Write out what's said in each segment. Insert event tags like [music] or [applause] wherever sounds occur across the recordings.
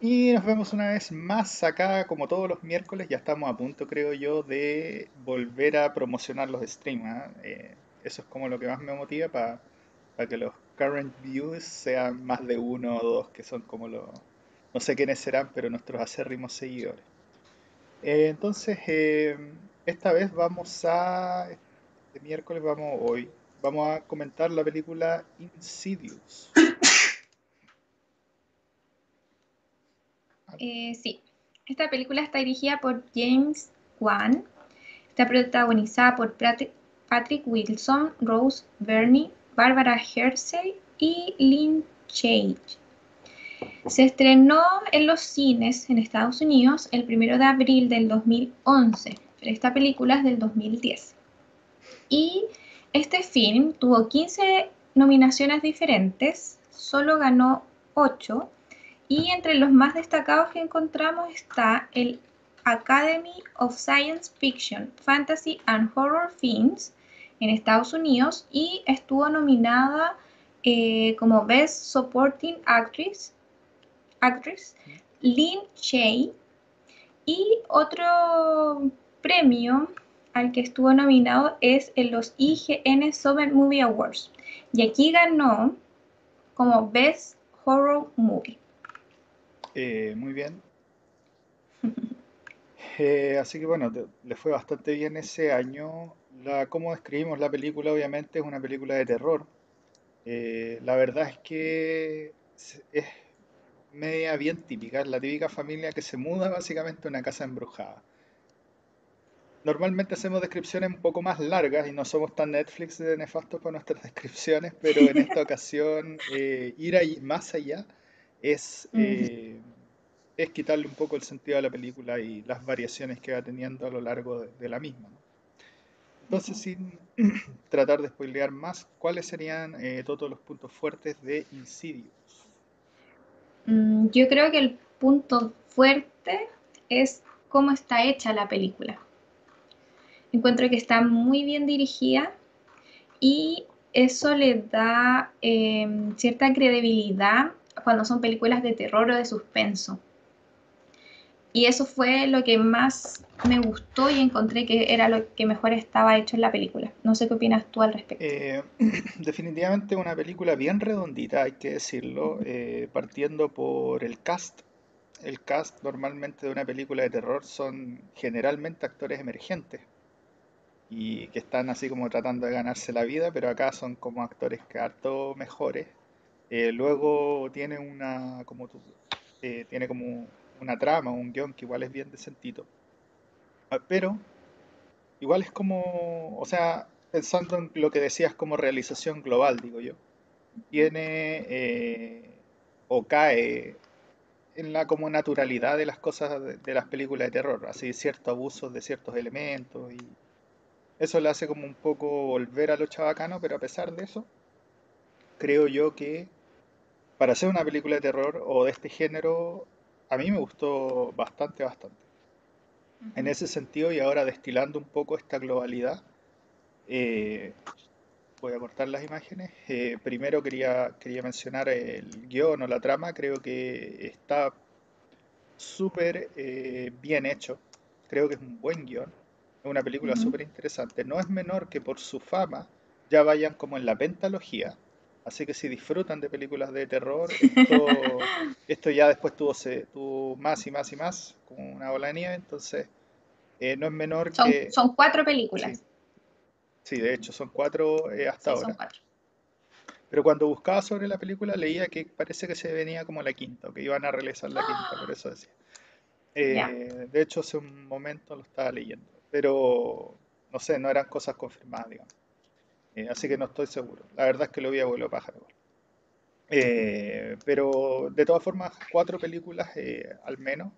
Y nos vemos una vez más acá, como todos los miércoles. Ya estamos a punto, creo yo, de volver a promocionar los streams. ¿ah? Eh, eso es como lo que más me motiva para que los current views sean más de uno o dos, que son como los. No sé quiénes serán, pero nuestros acérrimos seguidores. Eh, entonces, eh, esta vez vamos a. Este miércoles vamos hoy. Vamos a comentar la película Insidious. Eh, sí, esta película está dirigida por James Wan, está protagonizada por Patrick Wilson, Rose Burney, Barbara Hersey y Lynn Chage. Se estrenó en los cines en Estados Unidos el 1 de abril del 2011, pero esta película es del 2010. Y este film tuvo 15 nominaciones diferentes, solo ganó 8 y entre los más destacados que encontramos está el Academy of Science Fiction, Fantasy and Horror Films en Estados Unidos y estuvo nominada eh, como Best Supporting Actress, actress Lynn Shay y otro premio al que estuvo nominado es en los IGN Summer Movie Awards y aquí ganó como Best Horror Movie. Eh, muy bien. [laughs] Eh, así que bueno, le fue bastante bien ese año. La, ¿Cómo describimos la película? Obviamente es una película de terror. Eh, la verdad es que es media bien típica, la típica familia que se muda básicamente a una casa embrujada. Normalmente hacemos descripciones un poco más largas y no somos tan Netflix de nefastos con nuestras [laughs] descripciones, pero en esta ocasión ir ahí más allá es, eh, es quitarle un poco el sentido a la película y las variaciones que va teniendo a lo largo de, la misma. Entonces, sin [clears throat] tratar de spoilear más, ¿cuáles serían eh, todos los puntos fuertes de Insidious? Mm, yo creo que el punto fuerte es cómo está hecha la película. Encuentro que está muy bien dirigida y eso le da em, cierta credibilidad cuando son películas de terror o de suspenso. Y eso fue lo que más me gustó y encontré que era lo que mejor estaba hecho en la película. No sé qué opinas tú al respecto. Eh, [clears throat] definitivamente una película bien redondita, hay que decirlo, eh, partiendo por el cast. El cast normalmente de una película de terror son generalmente actores emergentes y que están así como tratando de ganarse la vida, pero acá son como actores que harto mejores eh, luego tiene una, como eh, tiene como una trama, un guion que igual es bien decentito. Ah, pero igual es como, o sea, pensando en lo que decías como realización global, digo yo, tiene eh, o cae en la como naturalidad de las cosas de, las películas de terror, así ciertos abusos de ciertos elementos y eso le hace como un poco volver a lo chabacano, pero a pesar de eso, creo yo que para hacer una película de terror o de este género, a mí me gustó bastante, bastante. En ese sentido, y ahora destilando un poco esta globalidad, eh, voy a cortar las imágenes. Eh, primero quería, quería mencionar el guion o la trama, creo que está súper eh, bien hecho. Creo que es un buen guion. Es una película súper interesante. No es menor que por su fama ya vayan como en la pentalogía Así que si disfrutan de películas de terror, [laughs] esto, ya después tuvo, más y más y más, como una bola de nieve, entonces eh, no es menor que... Son cuatro películas. Sí, de hecho, son cuatro eh, hasta ahora. Pero cuando buscaba sobre la película leía que parece que se venía como la quinta, o que iban a realizar la quinta, por eso decía. [gasps] Eh, de hecho, hace un momento lo estaba leyendo, pero no sé, no eran cosas confirmadas, digamos. Eh, así que no estoy seguro. La verdad es que lo vi a vuelo pájaro. Eh, pero de todas formas, cuatro películas eh, al menos.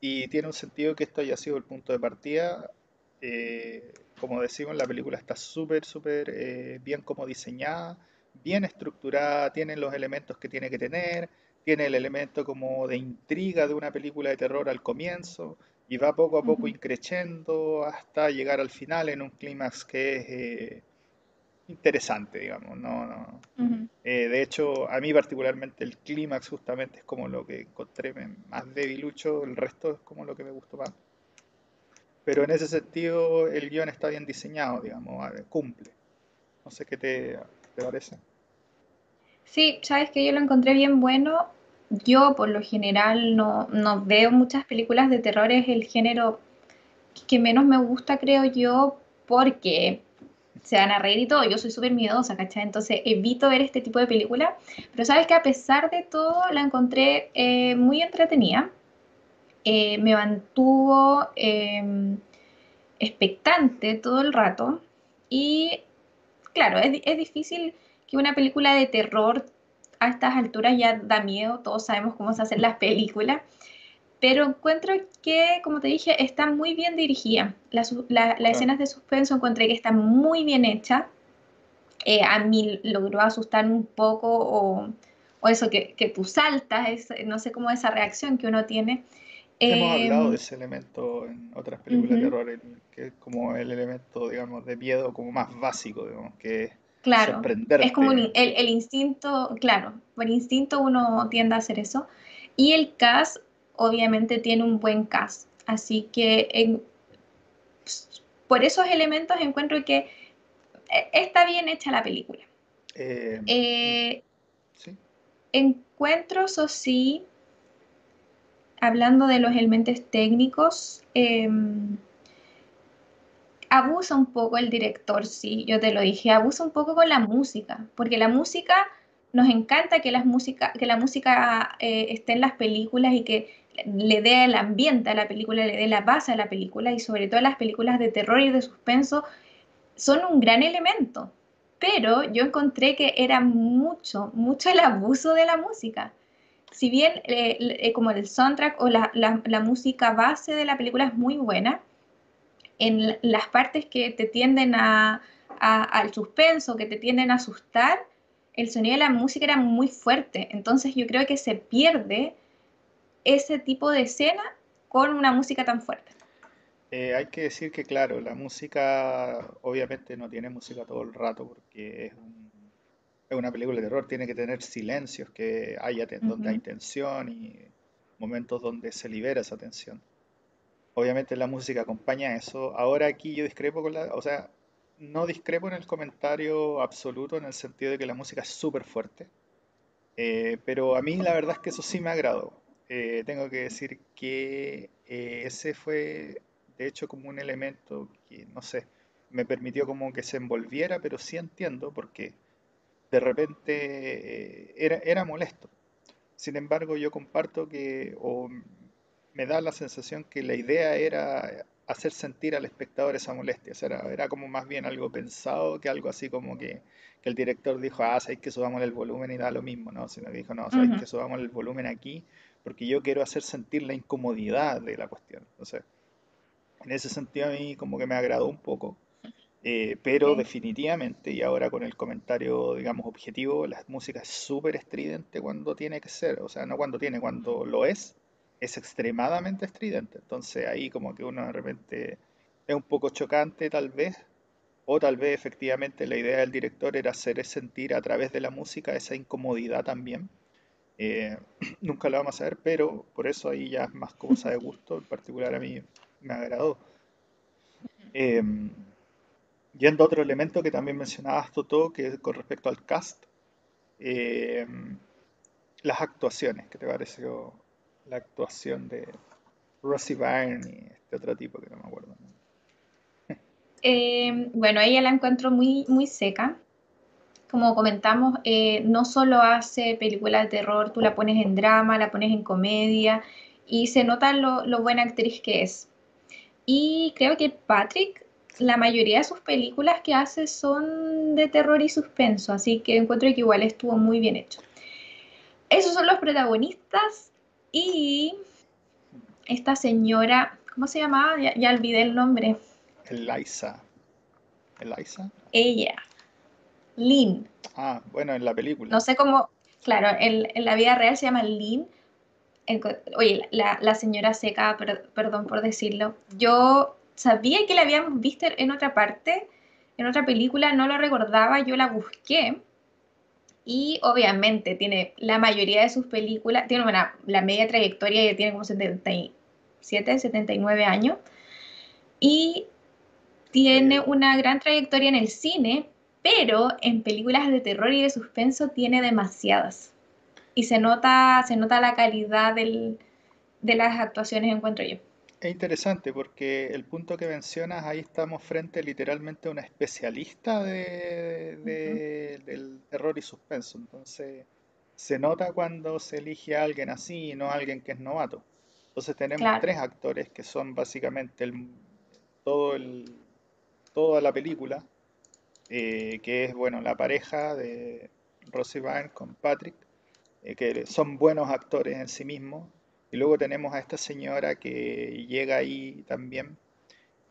Y tiene un sentido que esto haya sido el punto de partida. como decimos, la película está súper, súper bien como diseñada, bien estructurada, tiene los elementos que tiene que tener, tiene el elemento como de intriga de una película de terror al comienzo y va poco a poco increciendo hasta llegar al final en un clímax que es interesante, digamos. No, no. Eh, de hecho, a mí particularmente el clímax justamente es como lo que encontré más debilucho, el resto es como lo que me gustó más. Pero en ese sentido el guion está bien diseñado, digamos, cumple. No sé qué te, te parece. Sí, sabes que yo lo encontré bien bueno. Yo por lo general no, no veo muchas películas de terror, es el género que menos me gusta, creo yo, porque se van a reír y todo. Yo soy súper miedosa, ¿cachai? Entonces evito ver este tipo de película. Pero sabes que a pesar de todo la encontré eh, muy entretenida. Eh, me mantuvo em, expectante todo el rato. Y claro, es, es difícil que una película de terror a estas alturas ya da miedo. Todos sabemos cómo se hacen las películas pero encuentro que, como te dije, está muy bien dirigida. Las, escenas de suspenso encontré que están muy bien hechas. Eh, a mí logró asustar un poco o, o eso, que, que, tú saltas, no sé cómo esa reacción que uno tiene. Hemos hablado de ese elemento en otras películas de terror, que es como el elemento, digamos, de miedo como más básico, digamos, que Claro, es como el, el, instinto, claro, por instinto uno tiende a hacer eso. Y el cast obviamente tiene un buen cast. Así que por esos elementos encuentro que eh, está bien hecha la película. Eh, eh, ¿sí? Encuentros, o sí, hablando de los elementos técnicos, em, abusa un poco el director, sí, yo te lo dije, abusa un poco con la música, porque la música, nos encanta que, las música, que la música esté en las películas y que le dé el ambiente a la película, le dé la base a la película y sobre todo las películas de terror y de suspenso son un gran elemento. Pero yo encontré que era mucho, mucho el abuso de la música. Si bien eh, eh, como el soundtrack o la, música base de la película es muy buena, en las partes que te tienden a, al suspenso, que te tienden a asustar, el sonido de la música era muy fuerte. Entonces yo creo que se pierde ese tipo de escena con una música tan fuerte. Eh, hay que decir que, claro, la música obviamente no tiene música todo el rato porque es, una película de terror, tiene que tener silencios que haya donde hay tensión y momentos donde se libera esa tensión. Obviamente la música acompaña eso. Ahora aquí yo discrepo con la, o sea, no discrepo en el comentario absoluto en el sentido de que la música es súper fuerte, eh, pero a mí la verdad es que eso sí me agradó. Eh, tengo que decir que eh, ese fue, de hecho, como un elemento que, no sé, me permitió como que se envolviera, pero sí entiendo porque de repente eh, era, era molesto. Sin embargo, yo comparto que, o me da la sensación que la idea era hacer sentir al espectador esa molestia. O sea, era, era, como más bien algo pensado que algo así como que, que el director dijo, ah, sabéis que subamos el volumen y da lo mismo, ¿no? Sino que dijo, no, sabéis que subamos el volumen aquí porque yo quiero hacer sentir la incomodidad de la cuestión. Entonces, en ese sentido a mí como que me agradó un poco, eh, pero definitivamente, y ahora con el comentario, digamos, objetivo, la música es súper estridente cuando tiene que ser, o sea, no cuando tiene, cuando lo es, es extremadamente estridente. Entonces ahí como que uno de repente es un poco chocante tal vez, o tal vez efectivamente la idea del director era hacer sentir a través de la música esa incomodidad también eh, [clears throat] nunca lo vamos a ver, pero por eso ahí ya es más cosa de gusto, en particular a mí me agradó. Em, yendo a otro elemento que también mencionabas, Toto, que es con respecto al cast, em, las actuaciones, ¿qué te pareció la actuación de Rosie Byrne y este otro tipo que no me acuerdo? Em, bueno, ella la encuentro muy, muy seca como comentamos, eh, no solo hace películas de terror, tú la pones en drama, la pones en comedia y se nota lo, buena actriz que es. Y creo que Patrick, la mayoría de sus películas que hace son de terror y suspenso, así que encuentro que igual estuvo muy bien hecho. Esos son los protagonistas y esta señora, ¿cómo se llamaba? Ya, ya olvidé el nombre. Eliza. Eliza. Ella. Lynn. Ah, bueno, en la película. No sé cómo, claro, en, la vida real se llama Lynn. oye, la, señora seca, perdón por decirlo. Yo sabía que la habíamos visto en otra parte, en otra película, no lo recordaba, yo la busqué. Y obviamente tiene la mayoría de sus películas, tiene una, la media trayectoria ya tiene como 77, 79 años. Y tiene una gran trayectoria en el cine, pero en películas de terror y de suspenso tiene demasiadas. Y se nota, se nota la calidad del, de las actuaciones, encuentro yo. Es interesante porque el punto que mencionas, ahí estamos frente literalmente a una especialista de, del terror y suspenso. Entonces, se nota cuando se elige a alguien así y no a alguien que es novato. Entonces tenemos tres actores que son básicamente el, todo el, toda la película, eh, que es bueno la pareja de Rosie Byrne con Patrick, eh, que son buenos actores en sí mismos, y luego tenemos a esta señora que llega ahí también,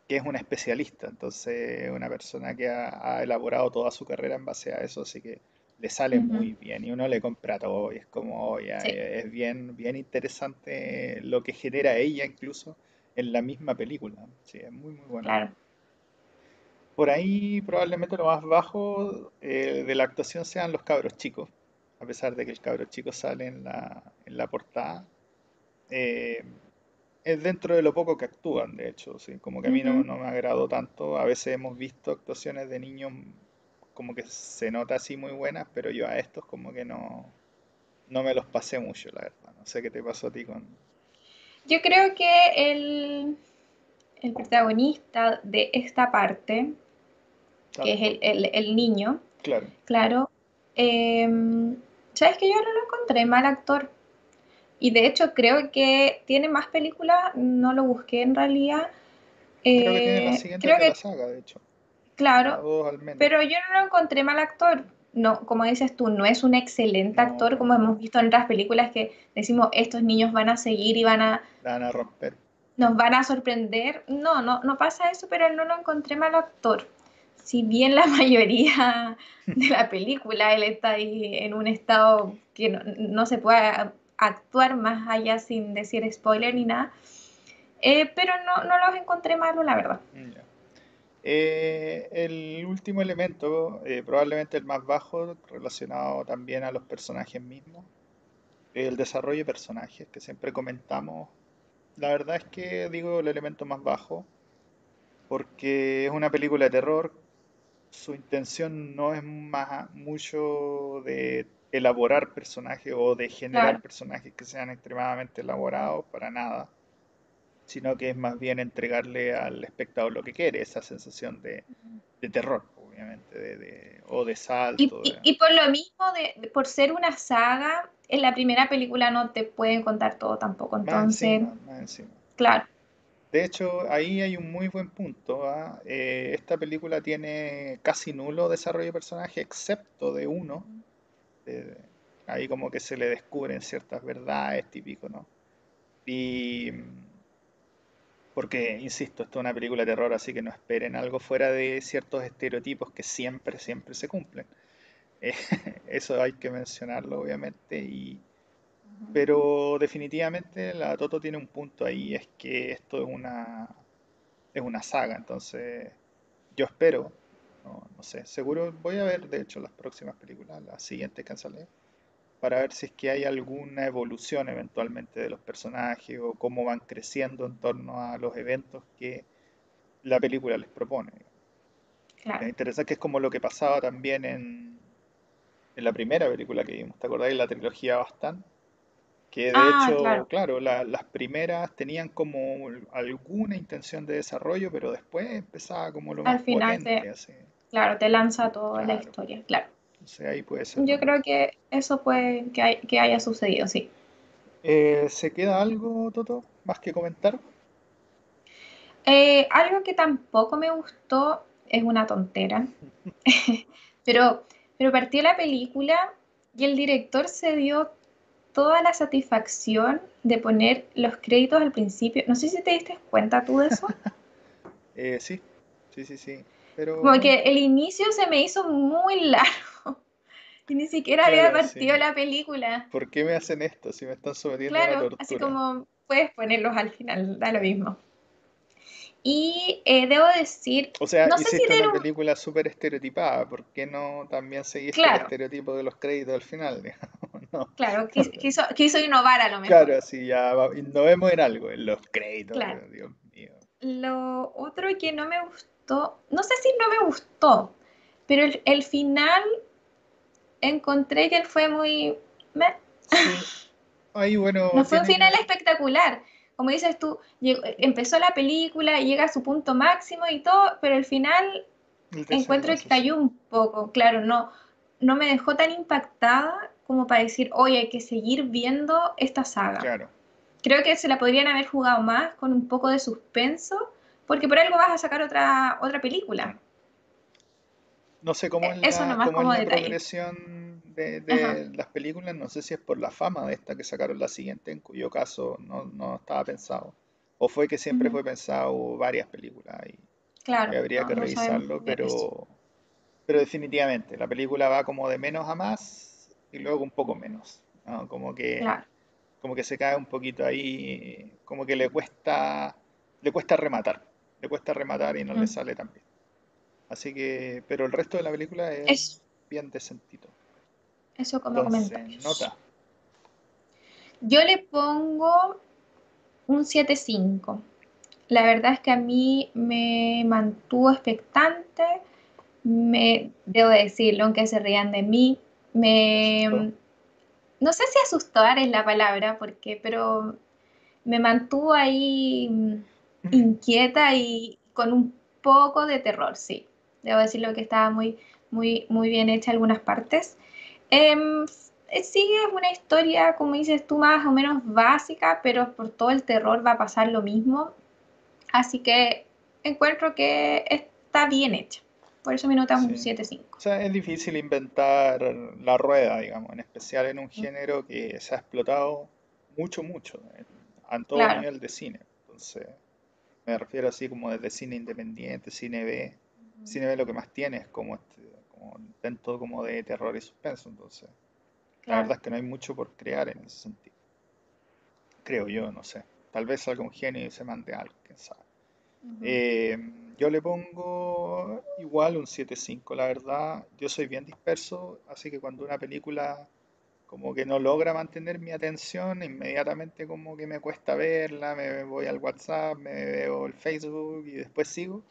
que es una especialista, entonces una persona que ha, elaborado toda su carrera en base a eso, así que le sale muy bien y uno le compra todo y es como, es bien, bien interesante lo que genera ella incluso en la misma película. Sí, es muy, muy bueno. Claro. Por ahí probablemente lo más bajo eh, de la actuación sean los cabros chicos, a pesar de que el cabro chico sale en la, en la portada. Eh, es dentro de lo poco que actúan, de hecho, ¿sí? como que a mí no, me agradó tanto. A veces hemos visto actuaciones de niños como que se nota así muy buenas, pero yo a estos como que no, no me los pasé mucho, la verdad. No sé qué te pasó a ti con... Yo creo que el, el protagonista de esta parte, que es el, niño, claro, claro em, ¿sabes que yo no lo encontré mal actor? Y de hecho creo que tiene más películas, no lo busqué en realidad. creo que tiene la eh, siguiente de la saga, de hecho. Claro, pero yo no lo encontré mal actor. No, como dices tú, no es un excelente actor como hemos visto en otras películas que decimos estos niños van a seguir y van a... Van a romper. Nos van a sorprender. No, no, no pasa eso, pero no lo encontré mal actor. Si bien la [laughs] mayoría de la película él está ahí en un estado que no, no se puede actuar más allá sin decir spoiler ni nada. Eh, pero no, no, los encontré malos, la verdad. Mm, eh, el último elemento, eh, probablemente el más bajo, relacionado también a los personajes mismos, el desarrollo de personajes que siempre comentamos. La verdad es que digo el elemento más bajo, porque es una película de terror. Su intención no es más mucho de elaborar personajes o de generar personajes que sean extremadamente elaborados para nada, sino que es más bien entregarle al espectador lo que quiere, esa sensación de, terror, obviamente, de, o de salto. Y, por lo mismo, de, por ser una saga, en la primera película no te pueden contar todo tampoco, entonces... Claro. De hecho, ahí hay un muy buen punto. ¿ah? Eh, esta película tiene casi nulo desarrollo de personaje, excepto de uno, ahí como que se le descubren ciertas verdades típico, ¿no? Y porque, insisto, esto es una película de terror, así que no esperen algo fuera de ciertos estereotipos que siempre, siempre se cumplen. [laughs] eso hay que mencionarlo, obviamente, y, pero definitivamente la Toto tiene un punto ahí, es que esto es una, es una saga, entonces yo espero no, sé, seguro voy a ver, de hecho, las próximas películas, las siguientes que salido, para ver si es que hay alguna evolución eventualmente de los personajes o cómo van creciendo en torno a los eventos que la película les propone. Claro. Me interesa que es como lo que pasaba también en, en la primera película que vimos, ¿te acordáis? La trilogía Bastan. Que de ah, hecho, claro, las primeras tenían como alguna intención de desarrollo, pero después empezaba como lo más Al final potente, Claro, te lanza toda la historia, claro. ahí puede ser. Yo creo que eso puede que, que haya sucedido, sí. Eh, ¿Se queda algo, Toto, más que comentar? Eh, algo que tampoco me gustó es una tontera, [laughs] [laughs] pero, pero partió la película y el director se dio toda la satisfacción de poner los créditos al principio. No sé si te diste cuenta tú de eso. [laughs] Eh, sí, sí, sí, sí. Como que el inicio se me hizo muy largo. [laughs] Y ni siquiera había partido la película. ¿Por qué me hacen esto si me están sometiendo a la tortura? Así como puedes ponerlos al final, da lo mismo. Y eh, debo decir, O sea, no sé si hiciste una un... película súper estereotipada, ¿por qué no también seguiste el Claro, estereotipo de los créditos al final, digamos? Claro, [laughs] quis- quiso, quiso innovar a lo mejor. Claro, así ya innovemos en algo, en los créditos, Claro. Dios mío. Lo otro que no me gustó, no sé si no me gustó, pero el, el final encontré que él fue muy... meh. Sí, ahí bueno, No fue un final espectacular. Como dices tú, llegó- empezó la película, llega a su punto máximo y todo, pero el final encuentro que sí. cayó un poco. Claro, no, no me dejó tan impactada como para decir, oye, hay que seguir viendo esta saga. Claro. Creo que se la podrían haber jugado más con un poco de suspenso, porque por algo vas a sacar otra, otra película. No sé cómo Eh, es Eso la, nomás cómo es como la detalle. progresión de, de las películas, no sé si es por la fama de esta que sacaron la siguiente, en cuyo caso no, no estaba pensado. O fue que siempre Ujú. fue pensado varias películas y, y Claro, habría no, que no revisarlo, eso. pero, pero definitivamente la película va como de menos a más y luego un poco menos, ¿no? Como que, Claro. como que se cae un poquito ahí, como que le cuesta, le cuesta rematar, le cuesta rematar y no le Mm. sale tan bien. Así que, pero el resto de la película es Eso, bien decentito. eso como Entonces, nota. Yo le pongo un 7.5. La verdad es que a mí me mantuvo expectante, me, debo decirlo, aunque se rían de mí. Me, no sé si asustar es la palabra, porque, pero me mantuvo ahí mm, [laughs] inquieta y con un poco de terror, sí. Debo decirlo que estaba muy, muy, muy bien hecha algunas partes. Em, eh, sí, es una historia, como dices tú, más o menos básica, pero por todo el terror va a pasar lo mismo. Así que encuentro que está bien hecha. Por eso mi nota es un Sí. 7.5. O sea, es difícil inventar la rueda, digamos, en especial en un género que se ha explotado mucho, mucho, en- a todo Claro. nivel de cine. Entonces, me refiero así como desde cine independiente, cine B. Cine B lo que más tiene es como, este, como intento como de terror y suspenso. Entonces, la verdad Claro. es que no hay mucho por crear en ese sentido. Creo yo, no sé. Tal vez salga un genio y se mande algo, quién sabe. Eh, yo le pongo igual un 7.5, la verdad. Yo soy bien disperso, así que cuando una película como que no logra mantener mi atención, inmediatamente como que me cuesta verla, me voy al WhatsApp, me veo el Facebook y después sigo.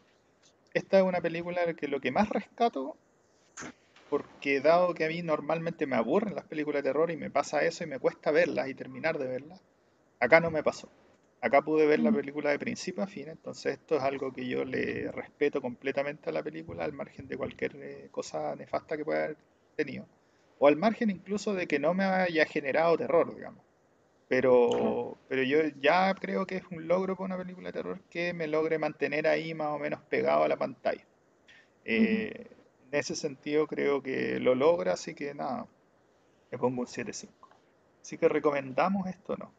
Esta es una película que lo que más rescato, porque dado que a mí normalmente me aburren las películas de terror y me pasa eso y me cuesta verlas y terminar de verlas, acá no me pasó. Acá pude ver la Mm, película de principio a fin, entonces esto es algo que yo le respeto completamente a la película, al margen de cualquier eh, cosa nefasta que pueda haber tenido. O al margen incluso de que no me haya generado terror, digamos. Claro. Pero, pero yo ya creo que es un logro para una película de terror que me logre mantener ahí más o menos pegado a la pantalla. Eh, en ese sentido creo que lo logra, así que nada, le pongo un 7.5. Así que recomendamos esto, ¿no?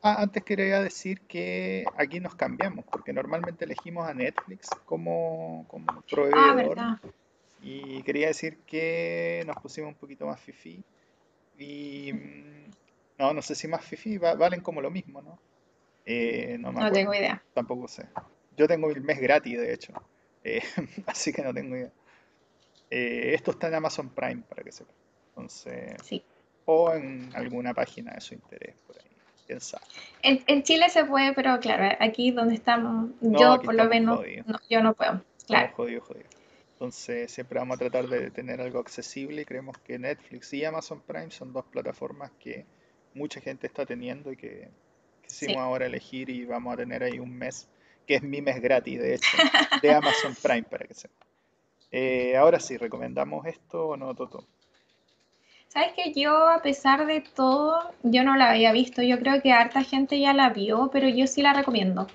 Ah, antes quería decir que aquí nos cambiamos, porque normalmente elegimos a Netflix como, como Ah, proveedor verdad. y quería decir que nos pusimos un poquito más fifi y mm, no, no sé si más fifi, va- valen como lo mismo, ¿no? Eh, no me No tengo idea. tampoco sé. Yo tengo el mes gratis, de hecho, eh, [laughs] así que no tengo idea. Eh, esto está en Amazon Prime, para que sepan. Entonces, Sí. o en alguna página de su interés por ahí, quién sabe. En, en Chile se puede, pero claro, aquí donde estamos, No, yo por lo menos, no, yo no puedo. Claro. jodidos, jodidos. Entonces siempre vamos a tratar de tener algo accesible y creemos que Netflix y Amazon Prime son dos plataformas que mucha gente está teniendo y que quisimos Sí. ahora elegir y vamos a tener ahí un mes, que es mi mes gratis, de hecho, de [laughs] Amazon Prime para que sepan. Eh, ahora sí, ¿recomendamos esto o no, Toto? Sabes que yo, a pesar de todo, yo no la había visto. Yo creo que harta gente ya la vio, pero yo sí la recomiendo.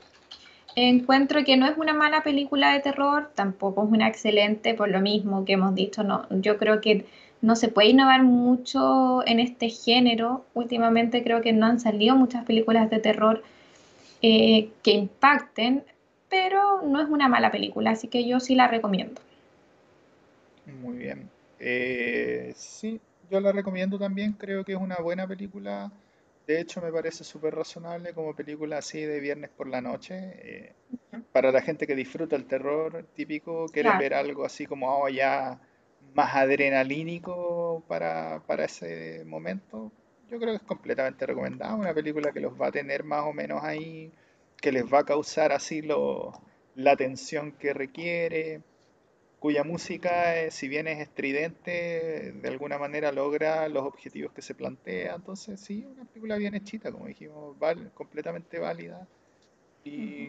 Encuentro que no es una mala película de terror, tampoco es una excelente, por lo mismo que hemos dicho, no. Yo creo que no se puede innovar mucho en este género. Últimamente creo que no han salido muchas películas de terror eh, que impacten, pero no es una mala película, así que yo sí la recomiendo. Muy bien. Eh, sí, yo la recomiendo también, creo que es una buena película. De hecho, me parece súper razonable como película así de viernes por la noche. Eh, para la gente que disfruta el terror típico, quiere Claro. ver algo así como oh, ya más adrenalínico para, para ese momento, yo creo que es completamente recomendable. Una película que los va a tener más o menos ahí, que les va a causar así lo, la tensión que requiere, cuya música, eh, si bien es estridente, de alguna manera logra los objetivos que se plantea. Entonces, sí, una película bien hechita, como dijimos, val- completamente válida. Y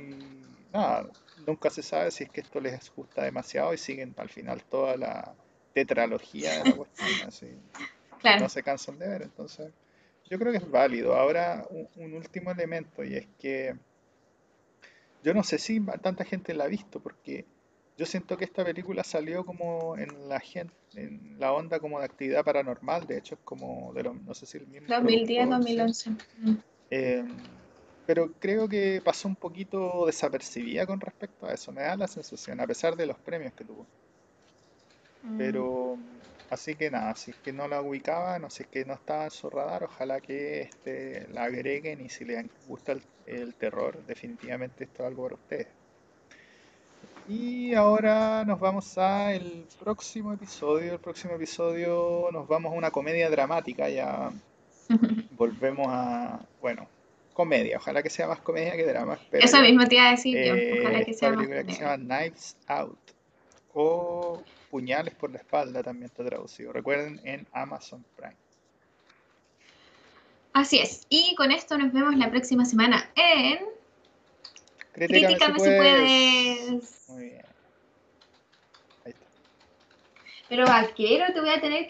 nada, nunca se sabe si es que esto les gusta demasiado y siguen al final toda la tetralogía de la [laughs] cuestión, así Claro. no se cansan de ver. Entonces, yo creo que es válido. Ahora, un, un último elemento, y es que yo no sé si tanta gente la ha visto, porque yo siento que esta película salió como en la gente, en la onda como de actividad paranormal, de hecho es como de los, no sé si el mismo 2010, productor, sí. 2011. Mm. Eh, pero creo que pasó un poquito desapercibida con respecto a eso, me da la sensación, a pesar de los premios que tuvo. Mm. Pero, así que nada, si es que no la ubicaban o si es que no estaba en su radar, ojalá que este, la agreguen y si les gusta el, el terror, definitivamente esto es algo para ustedes. Y ahora nos vamos a el próximo episodio. El próximo episodio nos vamos a una comedia dramática, ya [laughs] volvemos a, bueno, comedia, ojalá que sea más comedia que drama, espero Eso mismo te iba a decir yo. Eh, Ojalá que sea más película que se comedia. llama Knives Out o Puñales por la espalda también está traducido. Recuerden en Amazon Prime. Así es. Y con esto nos vemos la próxima semana en Críticame si Críticame si puedes. puedes. Muy bien. Ahí está. Pero vaquero, te voy a tener